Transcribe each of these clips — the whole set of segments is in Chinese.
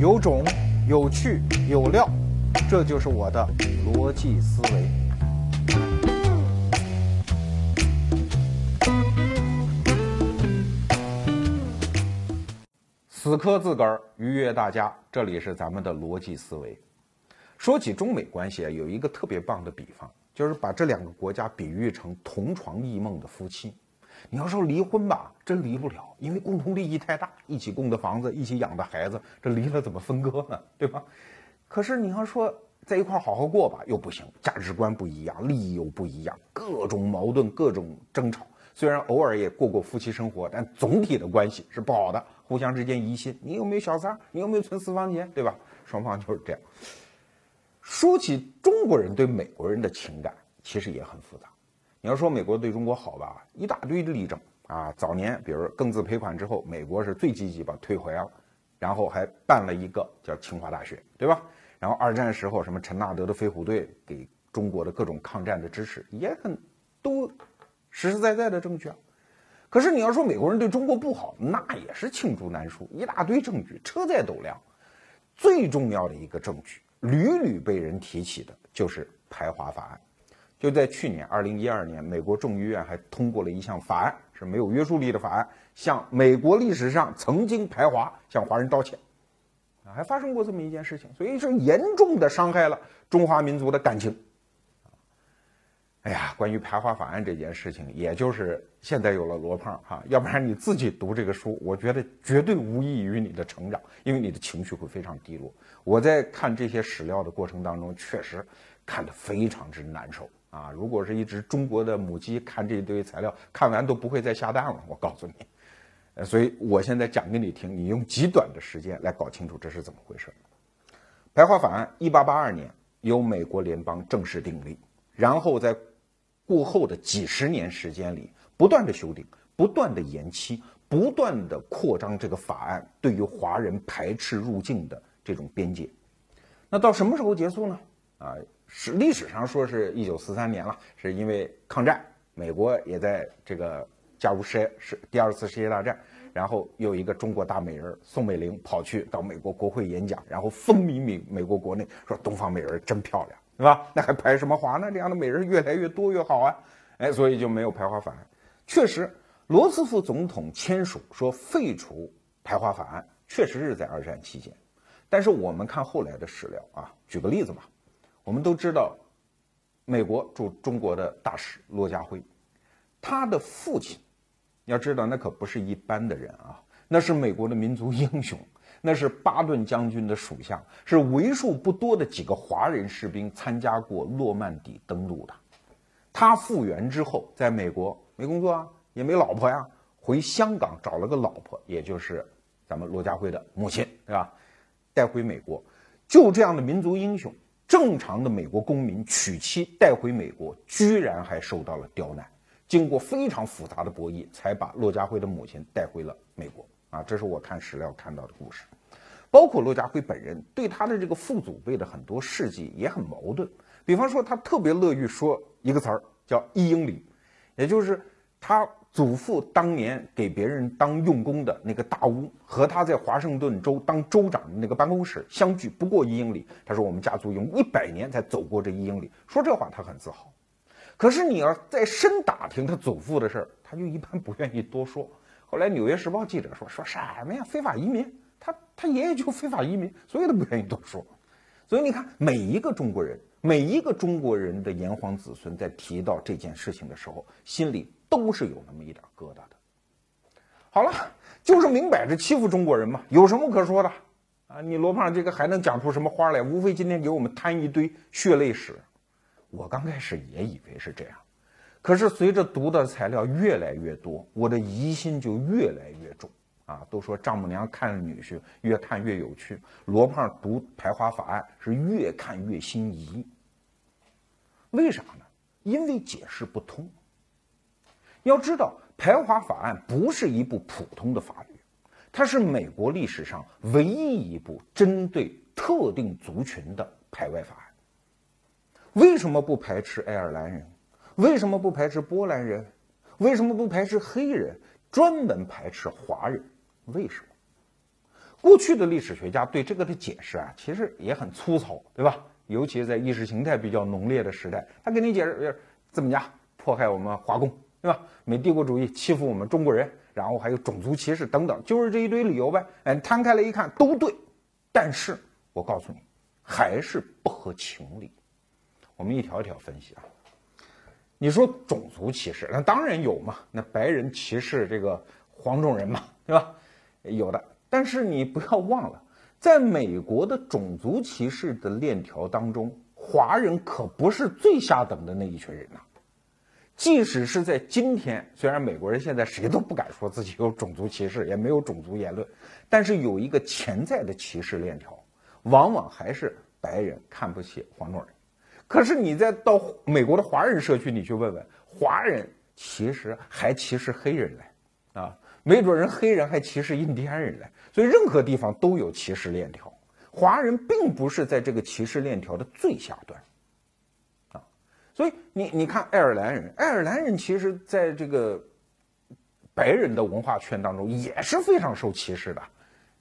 有种，有趣，有料，这就是我的逻辑思维。死磕自个儿，愉悦大家。这里是咱们的逻辑思维。说起中美关系啊，有一个特别棒的比方，就是把这两个国家比喻成同床异梦的夫妻。你要说离婚吧，真离不了，因为共同利益太大，一起供的房子，一起养的孩子，这离了怎么分割呢？对吧？可是你要说在一块好好过吧，又不行，价值观不一样，利益又不一样，各种矛盾，各种争吵。虽然偶尔也过过夫妻生活，但总体的关系是不好的，互相之间疑心。你有没有小三儿？你有没有存私房钱？对吧？双方就是这样。说起中国人对美国人的情感，其实也很复杂。你要说美国对中国好吧，一大堆例证啊。早年比如庚子赔款之后，美国是最积极把退回了，然后还办了一个叫清华大学，对吧？然后二战时候什么陈纳德的飞虎队给中国的各种抗战的支持，也很都实实在在的证据啊。可是你要说美国人对中国不好，那也是罄竹难书，一大堆证据，车载斗量。最重要的一个证据，屡屡被人提起的就是排华法案。就在去年，二零一二年，美国众议院还通过了一项法案，是没有约束力的法案，向美国历史上曾经排华向华人道歉，啊，还发生过这么一件事情，所以是严重的伤害了中华民族的感情。哎呀，关于排华法案这件事情，也就是现在有了罗胖哈，要不然你自己读这个书，我觉得绝对无益于你的成长，因为你的情绪会非常低落。我在看这些史料的过程当中，确实看得非常之难受。啊，如果是一只中国的母鸡看这一堆材料，看完都不会再下蛋了。我告诉你，呃，所以我现在讲给你听，你用极短的时间来搞清楚这是怎么回事。排华法案一八八二年由美国联邦正式订立，然后在过后的几十年时间里，不断的修订，不断的延期，不断的扩张这个法案对于华人排斥入境的这种边界。那到什么时候结束呢？啊？史历史上说是一九四三年了，是因为抗战，美国也在这个加入世世第二次世界大战，然后有一个中国大美人宋美龄跑去到美国国会演讲，然后风靡美美国国内，说东方美人真漂亮，是吧？那还排什么华呢？这样的美人越来越多越好啊！哎，所以就没有排华法案。确实，罗斯福总统签署说废除排华法案，确实是在二战期间。但是我们看后来的史料啊，举个例子吧。我们都知道，美国驻中国的大使骆家辉，他的父亲，要知道那可不是一般的人啊，那是美国的民族英雄，那是巴顿将军的属下，是为数不多的几个华人士兵参加过诺曼底登陆的。他复员之后，在美国没工作啊，也没老婆呀，回香港找了个老婆，也就是咱们骆家辉的母亲，对吧？带回美国，就这样的民族英雄。正常的美国公民娶妻带回美国，居然还受到了刁难。经过非常复杂的博弈，才把骆家辉的母亲带回了美国。啊，这是我看史料看到的故事。包括骆家辉本人对他的这个父祖辈的很多事迹也很矛盾。比方说，他特别乐于说一个词儿叫“一英里”，也就是他。祖父当年给别人当用工的那个大屋，和他在华盛顿州当州长的那个办公室相距不过一英里。他说：“我们家族用一百年才走过这一英里。”说这话他很自豪。可是你要再深打听他祖父的事儿，他就一般不愿意多说。后来《纽约时报》记者说：“说什么呀？非法移民？他他爷爷就非法移民，所以他不愿意多说。”所以你看，每一个中国人，每一个中国人的炎黄子孙，在提到这件事情的时候，心里。都是有那么一点疙瘩的。好了，就是明摆着欺负中国人嘛，有什么可说的啊？你罗胖这个还能讲出什么花来？无非今天给我们摊一堆血泪史。我刚开始也以为是这样，可是随着读的材料越来越多，我的疑心就越来越重啊！都说丈母娘看女婿越看越有趣，罗胖读排华法案是越看越心仪。为啥呢？因为解释不通。要知道，排华法案不是一部普通的法律，它是美国历史上唯一一部针对特定族群的排外法案。为什么不排斥爱尔兰人？为什么不排斥波兰人？为什么不排斥黑人？专门排斥华人？为什么？过去的历史学家对这个的解释啊，其实也很粗糙，对吧？尤其在意识形态比较浓烈的时代，他给你解释怎么讲，迫害我们华工，对吧？美帝国主义欺负我们中国人，然后还有种族歧视等等，就是这一堆理由呗。哎，摊开来一看都对，但是我告诉你，还是不合情理。我们一条一条分析啊。你说种族歧视，那当然有嘛，那白人歧视这个黄种人嘛，对吧？有的，但是你不要忘了。在美国的种族歧视的链条当中，华人可不是最下等的那一群人呐。即使是在今天，虽然美国人现在谁都不敢说自己有种族歧视，也没有种族言论，但是有一个潜在的歧视链条，往往还是白人看不起黄种人。可是你再到美国的华人社区，你去问问，华人其实还歧视黑人来啊。没准人黑人还歧视印第安人嘞，所以任何地方都有歧视链条。华人并不是在这个歧视链条的最下端，所以你你看爱尔兰人，爱尔兰人其实在这个白人的文化圈当中也是非常受歧视的。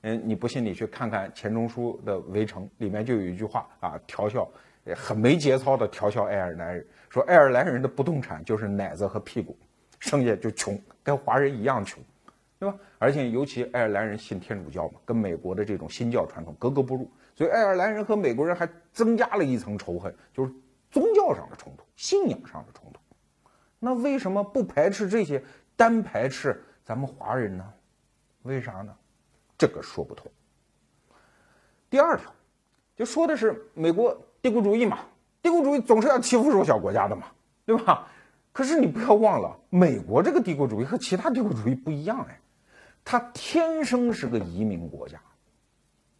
嗯，你不信你去看看钱钟书的《围城》，里面就有一句话啊，调笑，很没节操的调笑爱尔兰人，说爱尔兰人的不动产就是奶子和屁股，剩下就穷，跟华人一样穷。对吧？而且尤其爱尔兰人信天主教嘛，跟美国的这种新教传统格格不入，所以爱尔兰人和美国人还增加了一层仇恨，就是宗教上的冲突、信仰上的冲突。那为什么不排斥这些，单排斥咱们华人呢？为啥呢？这个说不通。第二条，就说的是美国帝国主义嘛，帝国主义总是要欺负弱小国家的嘛，对吧？可是你不要忘了，美国这个帝国主义和其他帝国主义不一样哎。它天生是个移民国家，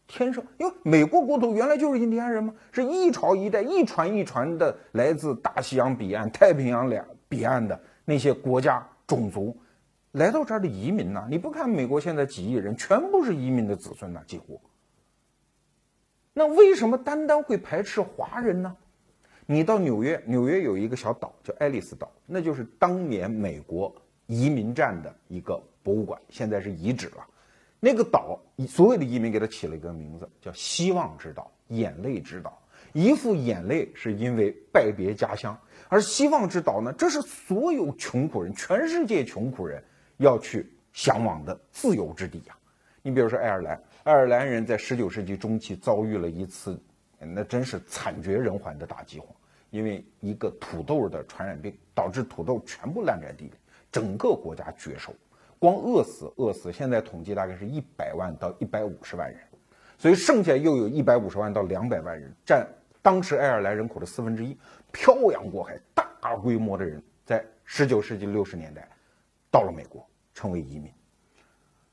天生，因为美国国土原来就是印第安人嘛，是一朝一代、一传一传的，来自大西洋彼岸、太平洋两彼岸的那些国家种族，来到这儿的移民呐。你不看美国现在几亿人，全部是移民的子孙呐，几乎。那为什么单单会排斥华人呢？你到纽约，纽约有一个小岛叫爱丽丝岛，那就是当年美国移民站的一个。博物馆现在是遗址了，那个岛所有的移民给它起了一个名字，叫“希望之岛”、“眼泪之岛”。一副眼泪是因为拜别家乡，而希望之岛呢，这是所有穷苦人、全世界穷苦人要去向往的自由之地呀。你比如说爱尔兰，爱尔兰人在十九世纪中期遭遇了一次，那真是惨绝人寰的大饥荒，因为一个土豆的传染病导致土豆全部烂在地里，整个国家绝收。光饿死饿死，现在统计大概是一百万到一百五十万人，所以剩下又有一百五十万到两百万人，占当时爱尔兰人口的四分之一，漂洋过海，大规模的人在十九世纪六十年代到了美国，成为移民。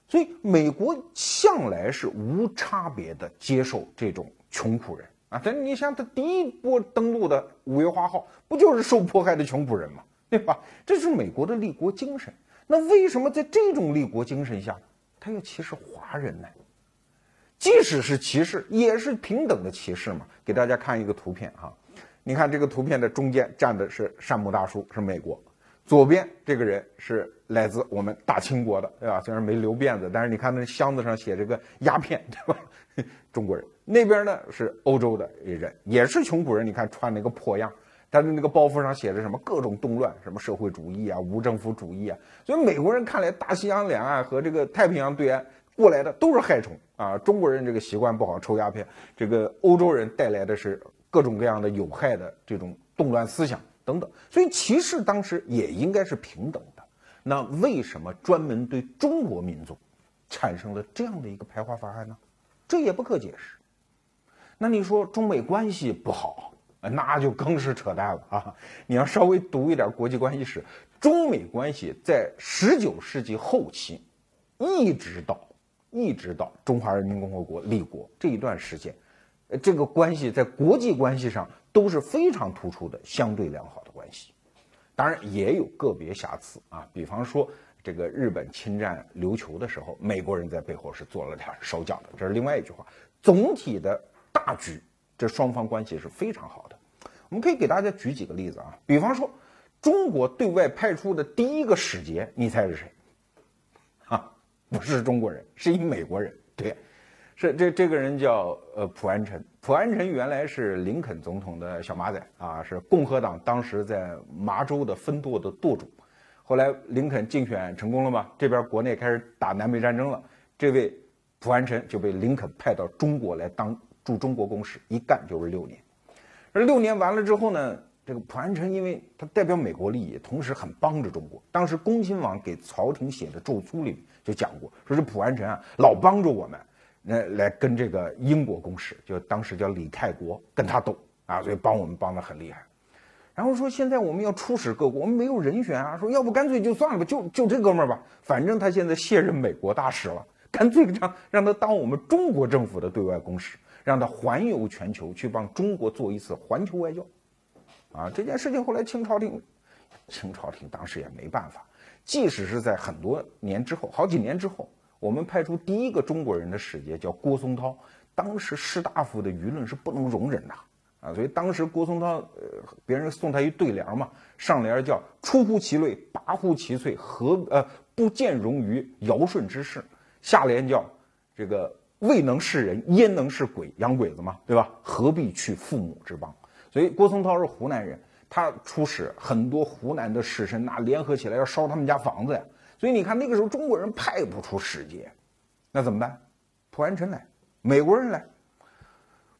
所以美国向来是无差别的接受这种穷苦人啊。但你想，他第一波登陆的五月花号，不就是受迫害的穷苦人吗？对吧？这是美国的立国精神。那为什么在这种立国精神下，他要歧视华人呢？即使是歧视，也是平等的歧视嘛。给大家看一个图片哈，你看这个图片的中间站的是山姆大叔，是美国；左边这个人是来自我们大清国的，对吧？虽然没留辫子，但是你看那箱子上写着个鸦片，对吧？中国人那边呢是欧洲的人，也是穷苦人，你看穿那个破样。他的那个包袱上写着什么各种动乱，什么社会主义啊、无政府主义啊，所以美国人看来，大西洋两岸和这个太平洋对岸过来的都是害虫啊。中国人这个习惯不好，抽鸦片；这个欧洲人带来的是各种各样的有害的这种动乱思想等等。所以歧视当时也应该是平等的。那为什么专门对中国民族产生了这样的一个排华法案呢？这也不可解释。那你说中美关系不好？那就更是扯淡了啊！你要稍微读一点国际关系史，中美关系在十九世纪后期，一直到一直到中华人民共和国立国这一段时间，呃这个关系在国际关系上都是非常突出的相对良好的关系。当然也有个别瑕疵啊，比方说这个日本侵占琉球的时候，美国人在背后是做了点手脚的，这是另外一句话。总体的大局。这双方关系是非常好的，我们可以给大家举几个例子啊，比方说，中国对外派出的第一个使节，你猜是谁？啊，不是中国人，是一美国人。对，是这这个人叫呃普安臣，普安臣原来是林肯总统的小马仔啊，是共和党当时在麻州的分舵的舵主。后来林肯竞选成功了嘛，这边国内开始打南北战争了，这位普安臣就被林肯派到中国来当驻中国公使，一干就是六年。而六年完了之后呢，这个普安臣因为他代表美国利益，同时很帮着中国。当时恭亲王给朝廷写的奏书里就讲过，说是普安臣啊老帮着我们。来来跟这个英国公使，就当时叫李泰国，跟他斗啊，所以帮我们帮的很厉害。然后说现在我们要出使各国，我们没有人选啊，说要不干脆就算了吧，就就这哥们儿吧，反正他现在卸任美国大使了，干脆让让他当我们中国政府的对外公使，让他环游全球去帮中国做一次环球外交。啊，这件事情后来清朝廷，清朝廷当时也没办法，即使是在很多年之后，好几年之后。我们派出第一个中国人的使节叫郭松涛，当时士大夫的舆论是不能容忍的啊，所以当时郭松涛，呃，别人送他一对联嘛，上联叫“出乎其类，拔乎其萃，何呃不见容于尧舜之事”，下联叫“这个未能是人，焉能是鬼？洋鬼子嘛，对吧？何必去父母之邦？”所以郭松涛是湖南人，他出使很多湖南的士绅，那联合起来要烧他们家房子呀。所以你看，那个时候中国人派不出使节，那怎么办？普安臣来，美国人来，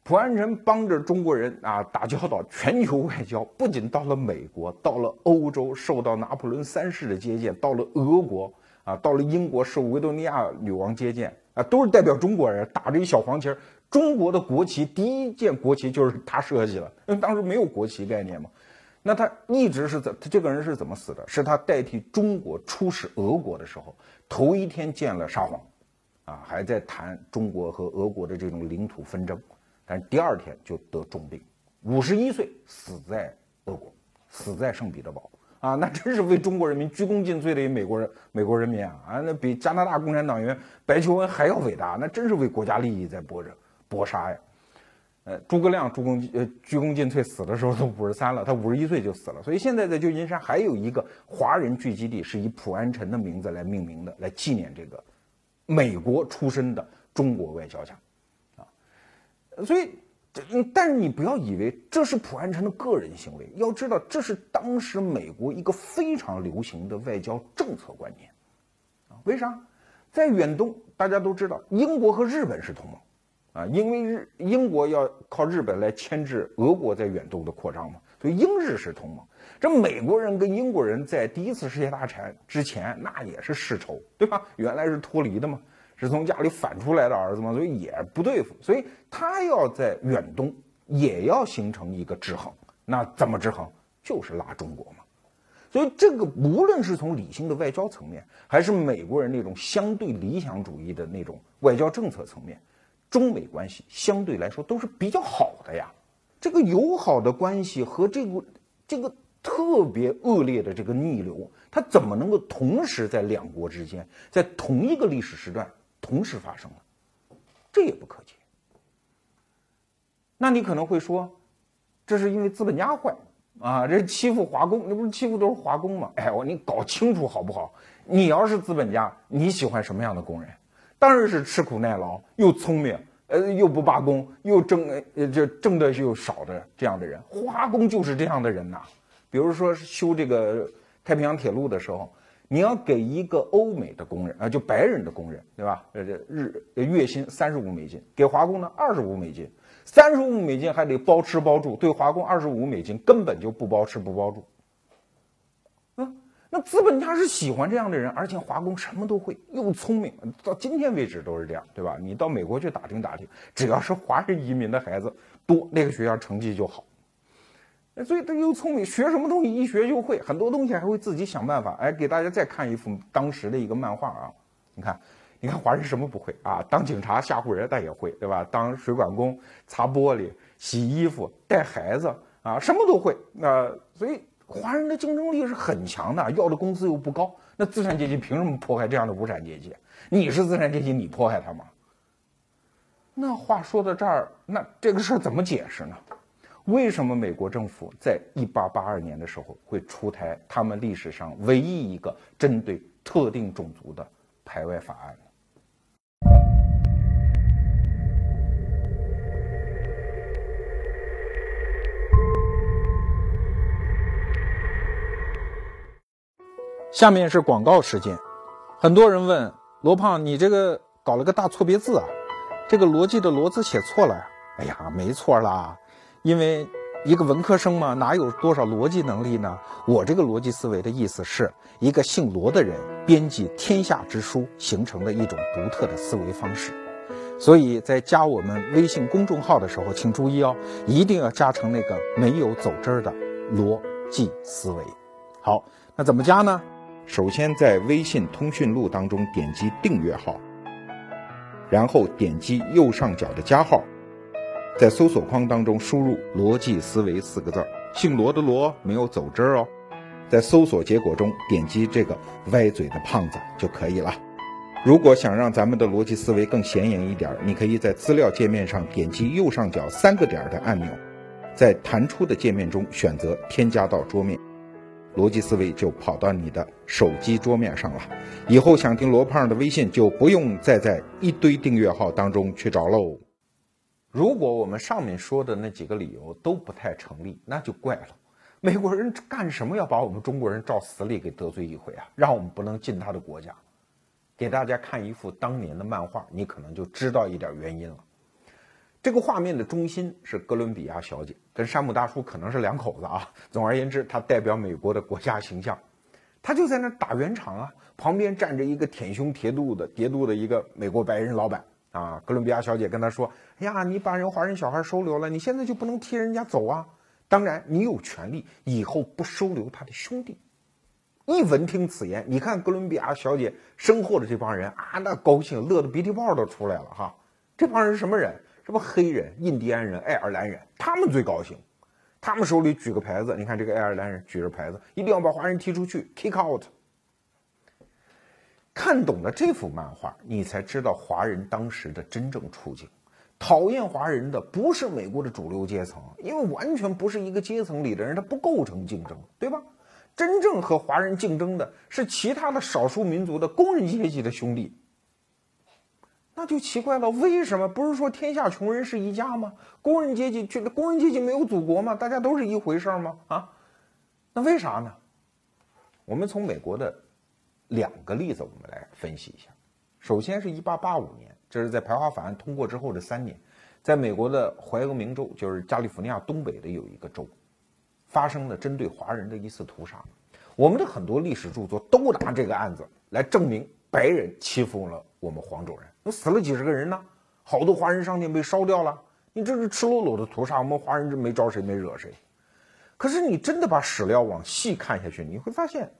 普安臣帮着中国人啊打交道，全球外交，不仅到了美国，到了欧洲受到拿破仑三世的接见，到了俄国啊，到了英国受维多利亚女王接见啊，都是代表中国人，打着一小黄旗儿，中国的国旗第一件国旗就是他设计的，因为当时没有国旗概念嘛。那他一直是怎？他这个人是怎么死的？是他代替中国出使俄国的时候，头一天见了沙皇，啊，还在谈中国和俄国的这种领土纷争，但是第二天就得重病，五十一岁死在俄国，死在圣彼得堡，啊，那真是为中国人民鞠躬尽瘁的一美国人，美国人民啊，啊，那比加拿大共产党员白求恩还要伟大，那真是为国家利益在搏着搏杀呀。呃，诸葛亮、鞠躬呃鞠躬尽瘁死的时候都五十三了，他五十一岁就死了。所以现在在旧金山还有一个华人聚集地，是以普安臣的名字来命名的，来纪念这个美国出身的中国外交家，啊，所以，但是你不要以为这是普安臣的个人行为，要知道这是当时美国一个非常流行的外交政策观念，啊，为啥？在远东，大家都知道，英国和日本是同盟。啊，因为日英国要靠日本来牵制俄国在远东的扩张嘛，所以英日是同盟。这美国人跟英国人在第一次世界大战之前，那也是世仇，对吧？原来是脱离的嘛，是从家里反出来的儿子嘛，所以也不对付。所以他要在远东也要形成一个制衡，那怎么制衡？就是拉中国嘛。所以这个无论是从理性的外交层面，还是美国人那种相对理想主义的那种外交政策层面。中美关系相对来说都是比较好的呀，这个友好的关系和这个这个特别恶劣的这个逆流，它怎么能够同时在两国之间，在同一个历史时段同时发生了？这也不可解。那你可能会说，这是因为资本家坏啊，这欺负华工，那不是欺负都是华工吗？哎，我你搞清楚好不好？你要是资本家，你喜欢什么样的工人？当然是吃苦耐劳又聪明，呃，又不罢工，又挣呃这挣的又少的这样的人，华工就是这样的人呐。比如说修这个太平洋铁路的时候，你要给一个欧美的工人啊，就白人的工人，对吧？呃，日月薪三十五美金，给华工呢二十五美金，三十五美金还得包吃包住，对华工二十五美金根本就不包吃不包住。啊那资本家是喜欢这样的人，而且华工什么都会，又聪明，到今天为止都是这样，对吧？你到美国去打听打听，只要是华人移民的孩子多，那个学校成绩就好。所以他又聪明，学什么东西一学就会，很多东西还会自己想办法。哎，给大家再看一幅当时的一个漫画啊，你看，你看华人什么不会啊？当警察吓唬人，他也会，对吧？当水管工擦玻璃、洗衣服、带孩子啊，什么都会。那所以。华人的竞争力是很强的，要的工资又不高，那资产阶级凭什么迫害这样的无产阶级？你是资产阶级，你迫害他吗？那话说到这儿，那这个事儿怎么解释呢？为什么美国政府在一八八二年的时候会出台他们历史上唯一一个针对特定种族的排外法案？呢下面是广告时间。很多人问罗胖你这个搞了个大错别字啊这个逻辑的逻字写错了哎呀没错啦因为。一个文科生嘛，哪有多少逻辑能力呢？我这个逻辑思维的意思是一个姓罗的人编辑天下之书形成的一种独特的思维方式。所以在加我们微信公众号的时候，请注意哦，一定要加成那个没有走针儿的逻辑思维。好，那怎么加呢？首先在微信通讯录当中点击订阅号，然后点击右上角的加号。在搜索框当中输入“逻辑思维”四个字儿，姓罗的罗没有走针儿哦。在搜索结果中点击这个歪嘴的胖子就可以了。如果想让咱们的逻辑思维更显眼一点，你可以在资料界面上点击右上角三个点的按钮，在弹出的界面中选择添加到桌面，逻辑思维就跑到你的手机桌面上了。以后想听罗胖的微信就不用再在一堆订阅号当中去找喽。如果我们上面说的那几个理由都不太成立，那就怪了。美国人干什么要把我们中国人照死里给得罪一回啊？让我们不能进他的国家。给大家看一幅当年的漫画，你可能就知道一点原因了。这个画面的中心是哥伦比亚小姐，跟山姆大叔可能是两口子啊。总而言之，他代表美国的国家形象。他就在那打圆场啊，旁边站着一个舔胸叠肚的叠肚的一个美国白人老板。啊，哥伦比亚小姐跟他说：“哎呀，你把人华人小孩收留了，你现在就不能替人家走啊？当然，你有权利以后不收留他的兄弟。”一闻听此言，你看哥伦比亚小姐身后的这帮人啊，那高兴乐得鼻涕泡都出来了哈。这帮人是什么人？什么黑人、印第安人、爱尔兰人，他们最高兴。他们手里举个牌子，你看这个爱尔兰人举着牌子，一定要把华人踢出去，kick out。看懂了这幅漫画，你才知道华人当时的真正处境。讨厌华人的不是美国的主流阶层，因为完全不是一个阶层里的人，他不构成竞争，对吧？真正和华人竞争的是其他的少数民族的工人阶级的兄弟。那就奇怪了，为什么不是说天下穷人是一家吗？工人阶级觉得工人阶级没有祖国吗？大家都是一回事吗？啊？那为啥呢？我们从美国的。两个例子，我们来分析一下。首先是一八八五年，这是在排华法案通过之后的三年，在美国的怀俄明州，就是加利福尼亚东北的有一个州，发生了针对华人的一次屠杀。我们的很多历史著作都拿这个案子来证明白人欺负了我们黄种人，那死了几十个人呢，好多华人商店被烧掉了。你这是赤裸裸的屠杀，我们华人这没招谁没惹谁。可是你真的把史料往细看下去，你会发现，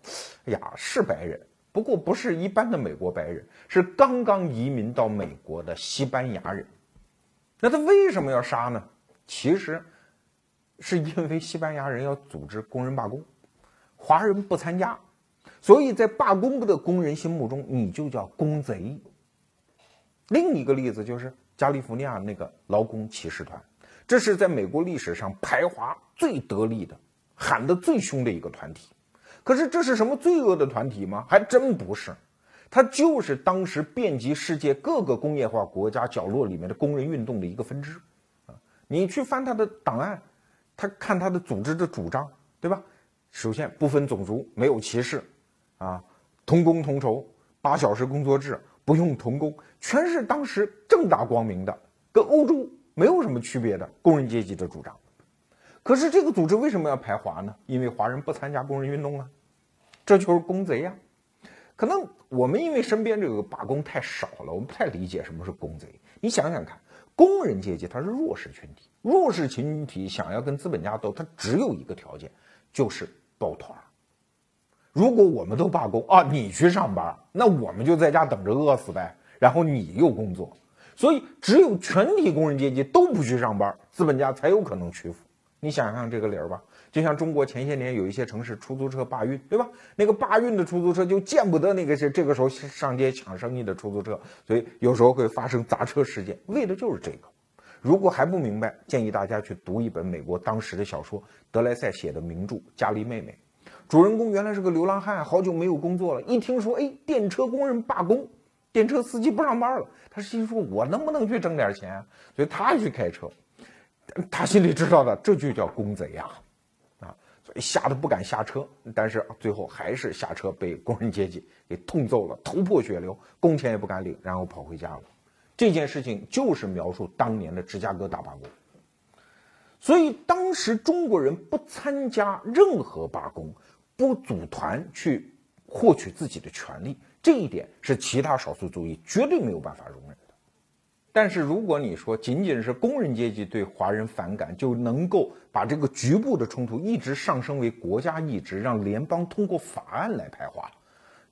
哎呀，是白人。不过不是一般的美国白人，是刚刚移民到美国的西班牙人。那他为什么要杀呢？其实，是因为西班牙人要组织工人罢工，华人不参加，所以在罢工的工人心目中，你就叫工贼。另一个例子就是加利福尼亚那个劳工骑士团，这是在美国历史上排华最得力的、喊得最凶的一个团体。可是这是什么罪恶的团体吗？还真不是，它就是当时遍及世界各个工业化国家角落里面的工人运动的一个分支，啊，你去翻他的档案，他看他的组织的主张，对吧？首先不分种族，没有歧视，啊，同工同酬，八小时工作制，不用童工，全是当时正大光明的，跟欧洲没有什么区别的工人阶级的主张。可是这个组织为什么要排华呢？因为华人不参加工人运动啊，这就是工贼呀。可能我们因为身边这个罢工太少了，我们不太理解什么是工贼。你想想看，工人阶级他是弱势群体，弱势群体想要跟资本家斗，他只有一个条件，就是抱团儿。如果我们都罢工啊，你去上班，那我们就在家等着饿死呗。然后你又工作，所以只有全体工人阶级都不去上班，资本家才有可能屈服。你想想这个理儿吧，就像中国前些年有一些城市出租车罢运，对吧？那个罢运的出租车就见不得那个是这个时候上街抢生意的出租车，所以有时候会发生砸车事件，为的就是这个。如果还不明白，建议大家去读一本美国当时的小说，德莱塞写的名著《伽利妹妹》。主人公原来是个流浪汉，好久没有工作了，一听说哎电车工人罢工，电车司机不上班了，他心说我能不能去挣点钱？所以他去开车。他心里知道的，这就叫公贼呀，啊！所以吓得不敢下车。但是最后还是下车，被工人阶级给痛揍了，头破血流，工钱也不敢领，然后跑回家了。这件事情就是描述当年的芝加哥大罢工。所以当时中国人不参加任何罢工，不组团去获取自己的权利，这一点是其他少数族裔绝对没有办法容忍。但是如果你说仅仅是工人阶级对华人反感，就能够把这个局部的冲突一直上升为国家意志，让联邦通过法案来排华，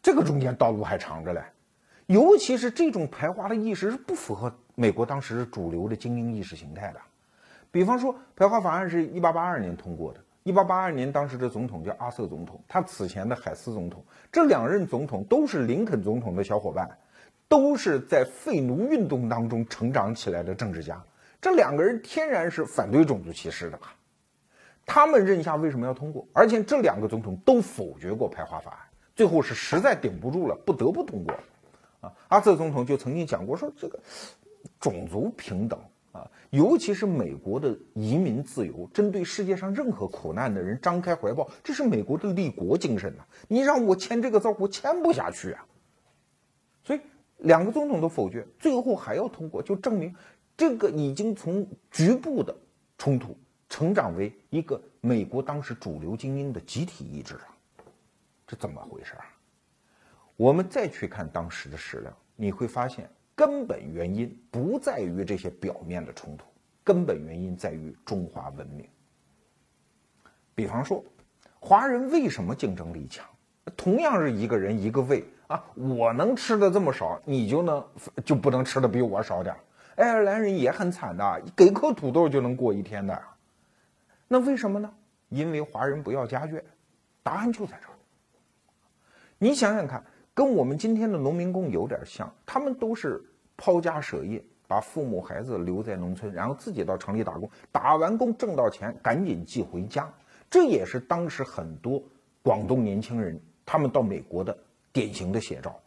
这个中间道路还长着嘞。尤其是这种排华的意识是不符合美国当时主流的精英意识形态的。比方说，排华法案是一八八二年通过的。一八八二年，当时的总统叫阿瑟总统，他此前的海斯总统，这两任总统都是林肯总统的小伙伴，都是在废奴运动当中成长起来的政治家。这两个人天然是反对种族歧视的吧？他们认下为什么要通过？而且这两个总统都否决过排华法案，最后是实在顶不住了，不得不通过。啊，阿瑟总统就曾经讲过，说这个种族平等。啊，尤其是美国的移民自由，针对世界上任何苦难的人张开怀抱，这是美国的立国精神呐！你让我签这个字，我签不下去啊。两个总统都否决，最后还要通过，就证明这个已经从局部的冲突成长为一个美国当时主流精英的集体意志了。这怎么回事啊？我们再去看当时的史料，你会发现。根本原因不在于这些表面的冲突，根本原因在于中华文明。比方说，华人为什么竞争力强？同样是一个人一个胃啊，我能吃的这么少，你就能就不能吃的比我少点？爱尔兰人也很惨的，给颗土豆就能过一天的。那为什么呢？因为华人不要家眷。答案就在这儿。你想想看。跟我们今天的农民工有点像，他们都是抛家舍业，把父母孩子留在农村，然后自己到城里打工，打完工挣到钱赶紧寄回家。这也是当时很多广东年轻人他们到美国的典型的写照。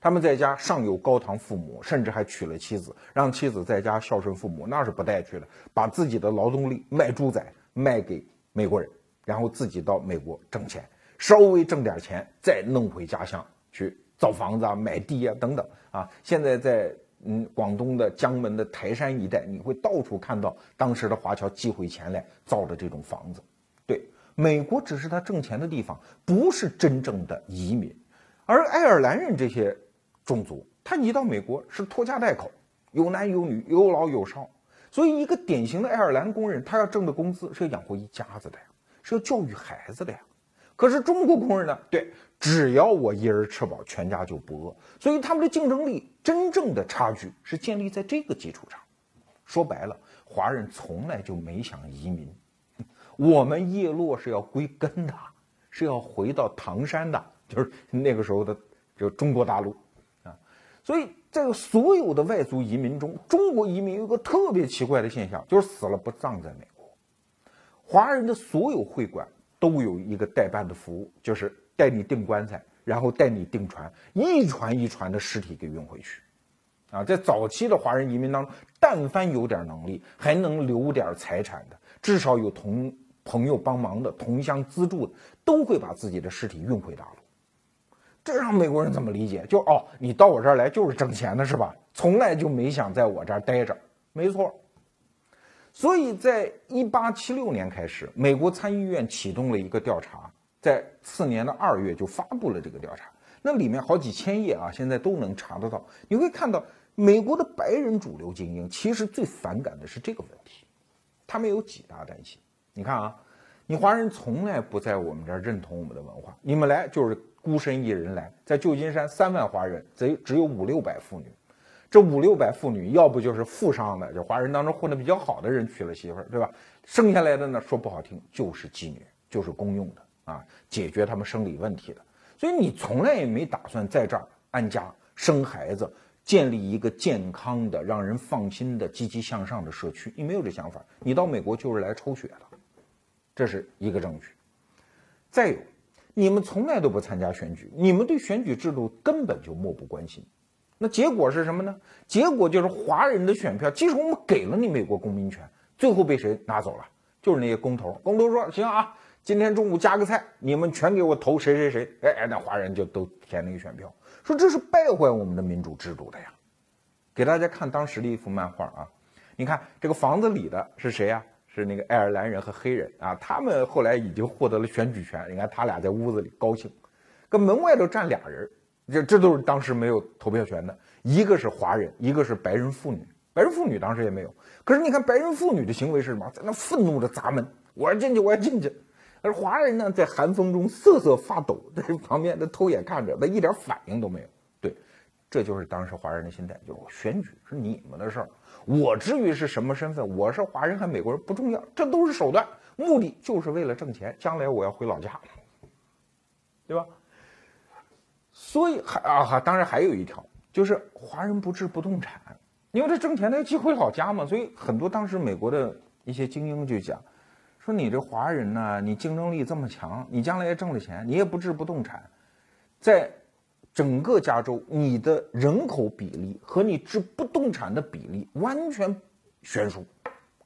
他们在家上有高堂父母，甚至还娶了妻子，让妻子在家孝顺父母，那是不带去的。把自己的劳动力卖猪仔卖给美国人，然后自己到美国挣钱，稍微挣点钱再弄回家乡。去造房子啊，买地啊，等等啊！现在在嗯广东的江门的台山一带，你会到处看到当时的华侨寄回钱来造的这种房子。对，美国只是他挣钱的地方，不是真正的移民。而爱尔兰人这些种族，他一到美国是拖家带口，有男有女，有老有少。所以，一个典型的爱尔兰工人，他要挣的工资是要养活一家子的呀，是要教育孩子的呀。可是中国工人呢？对。只要我一人吃饱，全家就不饿。所以他们的竞争力真正的差距是建立在这个基础上。说白了，华人从来就没想移民。我们叶落是要归根的，是要回到唐山的，就是那个时候的就中国大陆啊。所以在所有的外族移民中，中国移民有一个特别奇怪的现象，就是死了不葬在美国。华人的所有会馆都有一个代办的服务，就是。带你订棺材，然后带你订船，一船一船的尸体给运回去，啊，在早期的华人移民当中，但凡有点能力，还能留点财产的，至少有同朋友帮忙的，同乡资助的，都会把自己的尸体运回大陆。这让美国人怎么理解？就哦，你到我这儿来就是挣钱的是吧？从来就没想在我这儿待着。没错。所以在一八七六年开始，美国参议院启动了一个调查。在次年的二月就发布了这个调查，那里面好几千页啊，现在都能查得到。你会看到，美国的白人主流精英其实最反感的是这个问题，他们有几大担心。你看啊，你华人从来不在我们这儿认同我们的文化，你们来就是孤身一人来，在旧金山三万华人，只只有五六百妇女，这五六百妇女要不就是富商的，就华人当中混得比较好的人娶了媳妇儿，对吧？剩下来的呢，说不好听就是妓女，就是公用的。啊，解决他们生理问题的，所以你从来也没打算在这儿安家生孩子，建立一个健康的、让人放心的、积极向上的社区，你没有这想法。你到美国就是来抽血的，这是一个证据。再有，你们从来都不参加选举，你们对选举制度根本就漠不关心。那结果是什么呢？结果就是华人的选票，即使我们给了你美国公民权，最后被谁拿走了？就是那些工头。工头说：“行啊。”今天中午加个菜，你们全给我投谁谁谁。哎，那华人就都填那个选票，说这是败坏我们的民主制度的呀。给大家看当时的一幅漫画啊，你看这个房子里的是谁呀？是那个爱尔兰人和黑人啊，他们后来已经获得了选举权。你看他俩在屋子里高兴，跟门外头站俩人，这这都是当时没有投票权的，一个是华人，一个是白人妇女。白人妇女当时也没有，可是你看白人妇女的行为是什么？在那愤怒的砸门，我要进去，我要进去。而华人呢，在寒风中瑟瑟发抖，在旁边的偷眼看着，他一点反应都没有。对，这就是当时华人的心态，就是选举是你们的事儿，我至于是什么身份，我是华人还是美国人不重要，这都是手段，目的就是为了挣钱，将来我要回老家，对吧？所以还啊，当然还有一条，就是华人不置不动产。因为这挣钱他要寄回老家嘛，所以很多当时美国的一些精英就讲，说你这华人呢，你竞争力这么强，你将来也挣了钱，你也不置不动产，在整个加州，你的人口比例和你置不动产的比例完全悬殊，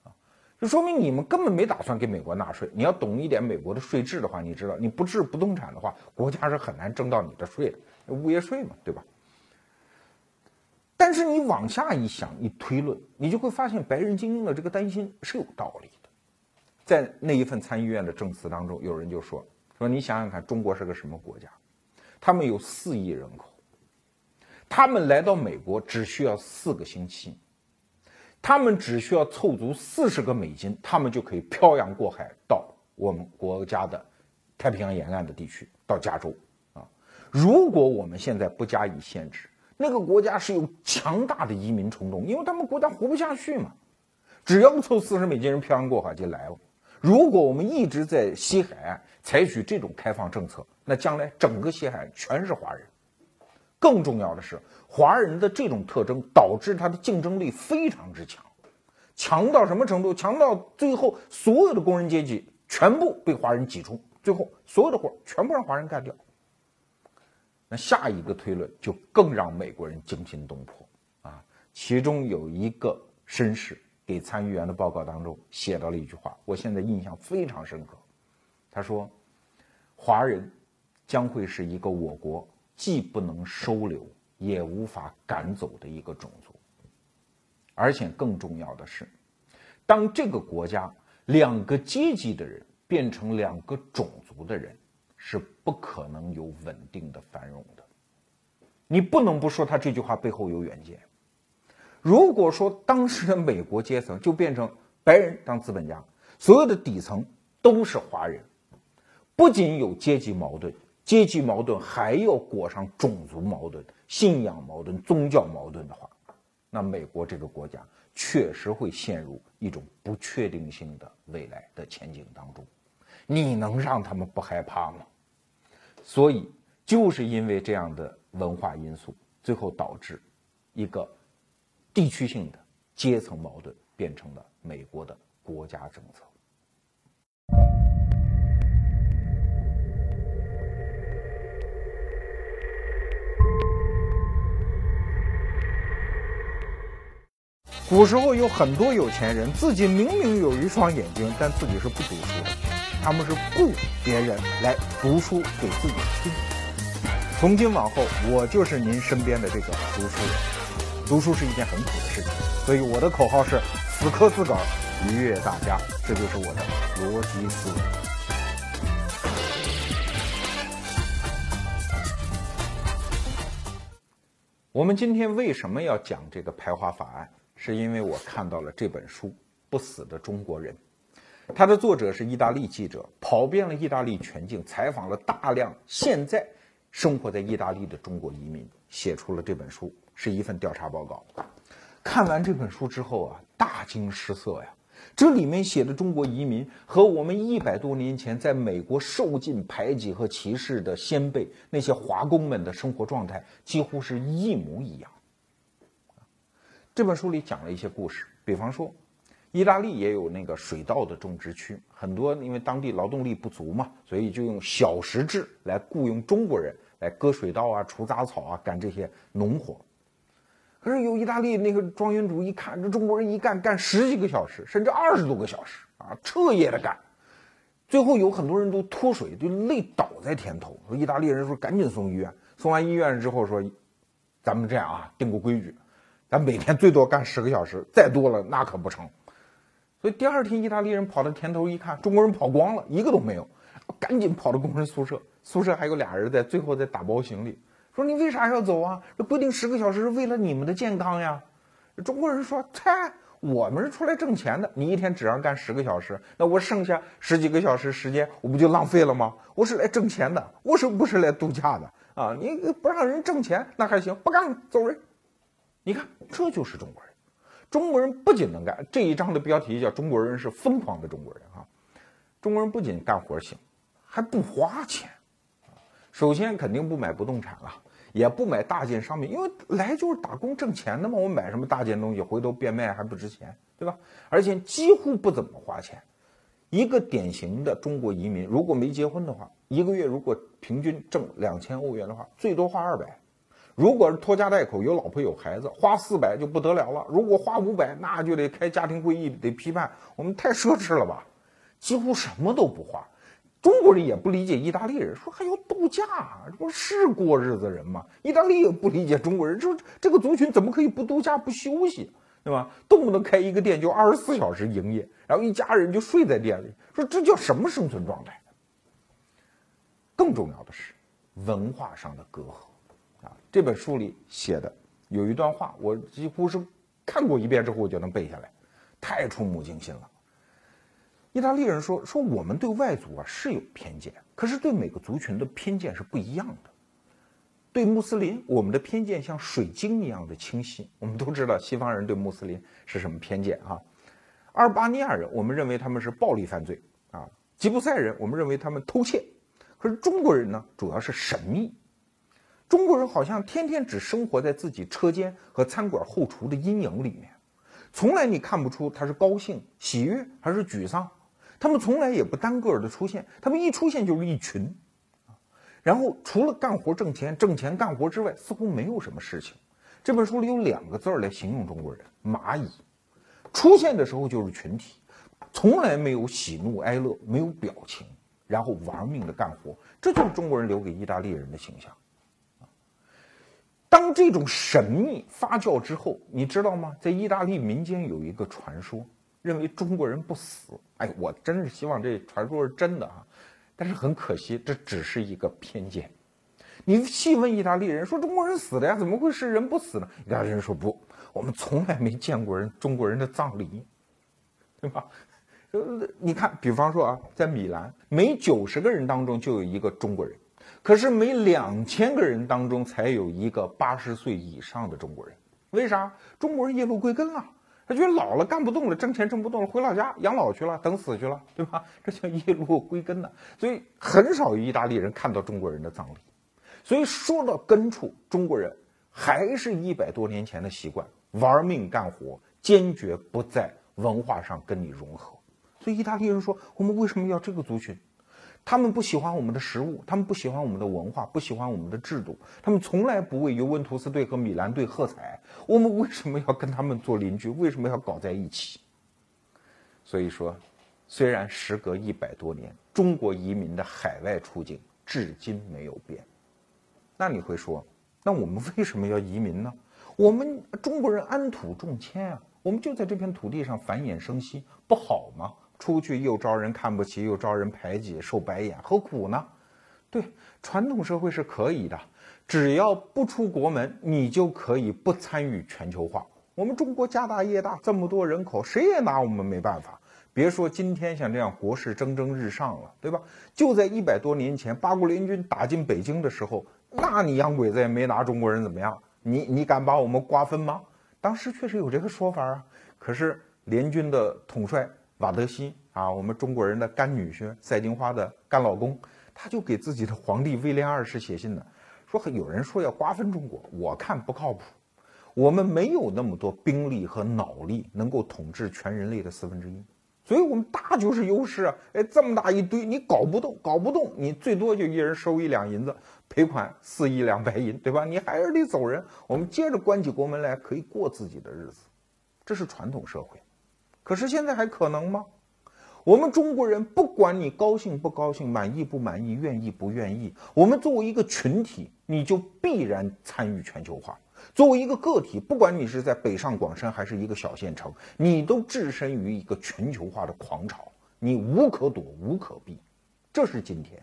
啊，就说明你们根本没打算给美国纳税。你要懂一点美国的税制的话，你知道你不置不动产的话，国家是很难征到你的税的，物业税嘛，对吧？但是你往下一想，一推论，你就会发现白人精英的这个担心是有道理的。在那一份参议院的证词当中，有人就说：“说你想想看，中国是个什么国家？他们有四亿人口，他们来到美国只需要四个星期，他们只需要凑足四十个美金，他们就可以漂洋过海到我们国家的太平洋沿岸的地区，到加州啊！如果我们现在不加以限制。”那个国家是有强大的移民冲动，因为他们国家活不下去嘛。只要凑四十美金人漂洋过海就来了。如果我们一直在西海岸采取这种开放政策，那将来整个西海岸全是华人。更重要的是，华人的这种特征导致他的竞争力非常之强，强到什么程度？强到最后所有的工人阶级全部被华人挤出，最后所有的活全部让华人干掉。那下一个推论就更让美国人惊心动魄啊！其中有一个绅士给参议员的报告当中写到了一句话，我现在印象非常深刻。他说：“华人将会是一个我国既不能收留也无法赶走的一个种族，而且更重要的是，当这个国家两个阶级的人变成两个种族的人。”是不可能有稳定的繁荣的，你不能不说他这句话背后有远见。如果说当时的美国阶层就变成白人当资本家，所有的底层都是华人，不仅有阶级矛盾，阶级矛盾还要裹上种族矛盾、信仰矛盾、宗教矛盾的话，那美国这个国家确实会陷入一种不确定性的未来的前景当中。你能让他们不害怕吗？所以，就是因为这样的文化因素，最后导致一个地区性的阶层矛盾变成了美国的国家政策。古时候有很多有钱人，自己明明有一双眼睛，但自己是不读书的。他们是雇别人来读书给自己听。从今往后，我就是您身边的这个读书人。读书是一件很苦的事情，所以我的口号是死磕自个儿，愉悦大家。这就是我的逻辑思维。我们今天为什么要讲这个排华法案？是因为我看到了这本书《不死的中国人》。它的作者是意大利记者，跑遍了意大利全境，采访了大量现在生活在意大利的中国移民，写出了这本书，是一份调查报告。看完这本书之后啊，大惊失色呀！这里面写的中国移民和我们一百多年前在美国受尽排挤和歧视的先辈那些华工们的生活状态几乎是一模一样。这本书里讲了一些故事，比方说。意大利也有那个水稻的种植区，很多因为当地劳动力不足嘛，所以就用小时制来雇佣中国人来割水稻啊、除杂草啊、干这些农活。可是有意大利那个庄园主一看，这中国人一干干十几个小时，甚至二十多个小时啊，彻夜的干，最后有很多人都脱水，就累倒在田头。说意大利人说赶紧送医院，送完医院之后说，咱们这样啊，定个规矩，咱每天最多干十个小时，再多了那可不成。所以第二天，意大利人跑到田头一看，中国人跑光了，一个都没有，赶紧跑到工人宿舍，宿舍还有俩人在，最后在打包行李，说你为啥要走啊？这规定十个小时是为了你们的健康呀。中国人说，猜。我们是出来挣钱的，你一天只让干十个小时，那我剩下十几个小时时间，我不就浪费了吗？我是来挣钱的，我是不是来度假的啊？你不让人挣钱那还行，不干了走人。你看，这就是中国人。中国人不仅能干，这一章的标题叫“中国人是疯狂的中国人”啊。中国人不仅干活行，还不花钱。首先肯定不买不动产了。也不买大件商品，因为来就是打工挣钱的嘛。我买什么大件东西，回头变卖还不值钱，对吧？而且几乎不怎么花钱。一个典型的中国移民，如果没结婚的话，一个月如果平均挣两千欧元的话，最多花二百；如果是拖家带口，有老婆有孩子，花四百就不得了了。如果花五百，那就得开家庭会议，得批判我们太奢侈了吧？几乎什么都不花。中国人也不理解意大利人，说还要度假，这不是过日子人吗？意大利也不理解中国人，说这个族群怎么可以不度假不休息，对吧？动不动开一个店就二十四小时营业，然后一家人就睡在店里，说这叫什么生存状态？更重要的是文化上的隔阂啊！这本书里写的有一段话，我几乎是看过一遍之后我就能背下来，太触目惊心了。意大利人说：“说我们对外族啊是有偏见，可是对每个族群的偏见是不一样的。对穆斯林，我们的偏见像水晶一样的清晰。我们都知道西方人对穆斯林是什么偏见啊？阿尔巴尼亚人，我们认为他们是暴力犯罪啊；吉普赛人，我们认为他们偷窃。可是中国人呢，主要是神秘。中国人好像天天只生活在自己车间和餐馆后厨的阴影里面，从来你看不出他是高兴、喜悦还是沮丧。”他们从来也不单个的出现，他们一出现就是一群，然后除了干活挣钱、挣钱干活之外，似乎没有什么事情。这本书里有两个字儿来形容中国人：蚂蚁。出现的时候就是群体，从来没有喜怒哀乐，没有表情，然后玩命的干活，这就是中国人留给意大利人的形象。当这种神秘发酵之后，你知道吗？在意大利民间有一个传说。认为中国人不死，哎，我真是希望这传说是真的啊！但是很可惜，这只是一个偏见。你细问意大利人，说中国人死了呀？怎么会是人不死呢？意大利人说不，我们从来没见过人中国人的葬礼，对吧？呃，你看，比方说啊，在米兰，每九十个人当中就有一个中国人，可是每两千个人当中才有一个八十岁以上的中国人。为啥？中国人叶落归根了。他觉得老了干不动了，挣钱挣不动了，回老家养老去了，等死去了，对吧？这叫叶落归根呢。所以很少有意大利人看到中国人的葬礼。所以说到根处，中国人还是一百多年前的习惯，玩命干活，坚决不在文化上跟你融合。所以意大利人说，我们为什么要这个族群？他们不喜欢我们的食物，他们不喜欢我们的文化，不喜欢我们的制度，他们从来不为尤文图斯队和米兰队喝彩。我们为什么要跟他们做邻居？为什么要搞在一起？所以说，虽然时隔一百多年，中国移民的海外处境至今没有变。那你会说，那我们为什么要移民呢？我们中国人安土重迁啊，我们就在这片土地上繁衍生息，不好吗？出去又招人看不起，又招人排挤，受白眼，何苦呢？对，传统社会是可以的，只要不出国门，你就可以不参与全球化。我们中国家大业大，这么多人口，谁也拿我们没办法。别说今天像这样国势蒸蒸日上了，对吧？就在一百多年前，八国联军打进北京的时候，那你洋鬼子也没拿中国人怎么样。你你敢把我们瓜分吗？当时确实有这个说法啊。可是联军的统帅。瓦德西啊，我们中国人的干女婿，赛金花的干老公，他就给自己的皇帝威廉二世写信呢，说有人说要瓜分中国，我看不靠谱，我们没有那么多兵力和脑力能够统治全人类的四分之一，所以我们大就是优势啊！哎，这么大一堆，你搞不动，搞不动，你最多就一人收一两银子，赔款四亿两白银，对吧？你还是得走人，我们接着关起国门来，可以过自己的日子，这是传统社会。可是现在还可能吗？我们中国人，不管你高兴不高兴、满意不满意、愿意不愿意，我们作为一个群体，你就必然参与全球化；作为一个个体，不管你是在北上广深还是一个小县城，你都置身于一个全球化的狂潮，你无可躲、无可避。这是今天。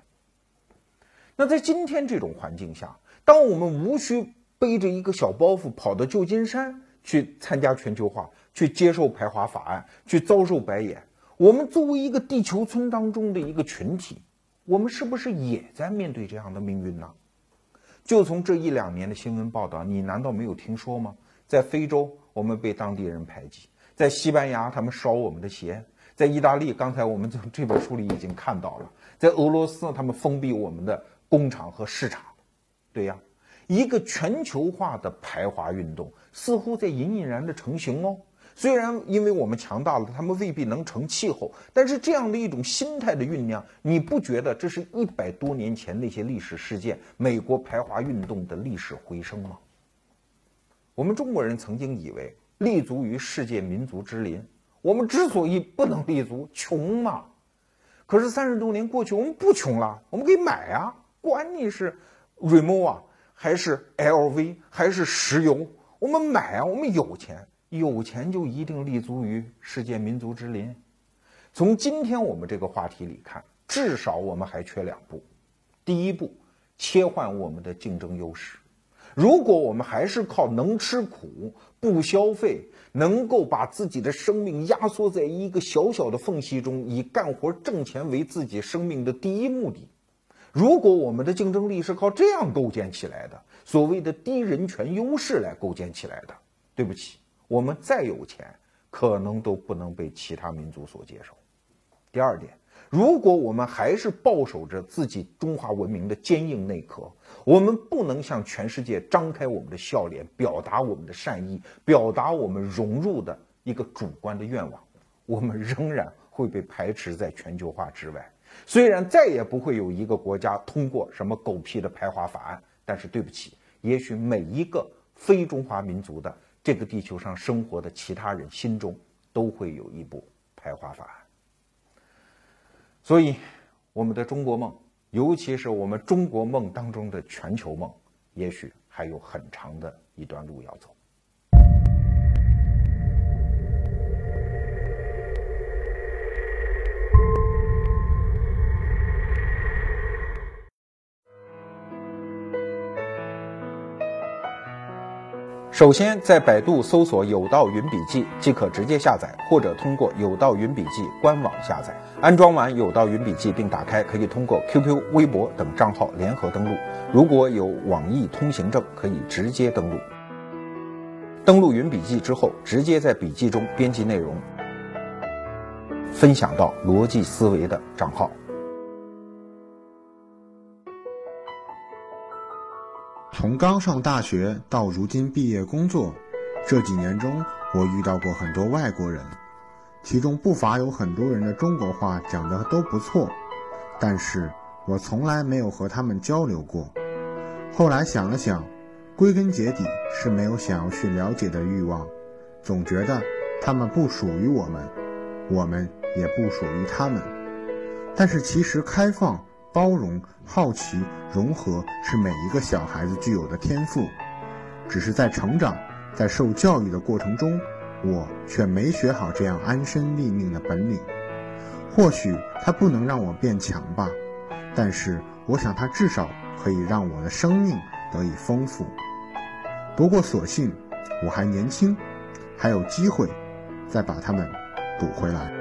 那在今天这种环境下，当我们无需背着一个小包袱跑到旧金山去参加全球化、去接受排华法案、去遭受白眼。我们作为一个地球村当中的一个群体，我们是不是也在面对这样的命运呢？就从这一两年的新闻报道，你难道没有听说吗？在非洲，我们被当地人排挤；在西班牙，他们烧我们的鞋；在意大利，刚才我们从这本书里已经看到了；在俄罗斯，他们封闭我们的工厂和市场。对呀，一个全球化的排华运动似乎在隐隐然的成型哦。虽然因为我们强大了，他们未必能成气候，但是这样的一种心态的酝酿，你不觉得这是一百多年前那些历史事件、美国排华运动的历史回声吗？我们中国人曾经以为立足于世界民族之林，我们之所以不能立足，穷嘛。可是三十多年过去，我们不穷了，我们可以买啊，管你是 Remo 啊，还是 LV，还是石油，我们买啊，我们有钱。有钱就一定立足于世界民族之林？从今天我们这个话题里看，至少我们还缺两步。第一步，切换我们的竞争优势。如果我们还是靠能吃苦、不消费，能够把自己的生命压缩在一个小小的缝隙中，以干活挣钱为自己生命的第一目的，如果我们的竞争力是靠这样构建起来的，所谓的低人权优势来构建起来的，对不起。我们再有钱，可能都不能被其他民族所接受。第二点，如果我们还是抱守着自己中华文明的坚硬内壳，我们不能向全世界张开我们的笑脸，表达我们的善意，表达我们融入的一个主观的愿望，我们仍然会被排斥在全球化之外。虽然再也不会有一个国家通过什么狗屁的排华法案，但是对不起，也许每一个非中华民族的。这个地球上生活的其他人心中都会有一部排华法案，所以我们的中国梦，尤其是我们中国梦当中的全球梦，也许还有很长的一段路要走。首先，在百度搜索“有道云笔记”即可直接下载，或者通过有道云笔记官网下载。安装完有道云笔记并打开，可以通过 QQ、微博等账号联合登录。如果有网易通行证，可以直接登录。登录云笔记之后，直接在笔记中编辑内容，分享到逻辑思维的账号。从刚上大学到如今毕业工作，这几年中，我遇到过很多外国人，其中不乏有很多人的中国话讲的都不错，但是我从来没有和他们交流过。后来想了想，归根结底是没有想要去了解的欲望，总觉得他们不属于我们，我们也不属于他们。但是其实开放。包容、好奇、融合是每一个小孩子具有的天赋，只是在成长、在受教育的过程中，我却没学好这样安身立命的本领。或许它不能让我变强吧，但是我想它至少可以让我的生命得以丰富。不过，所幸我还年轻，还有机会再把它们补回来。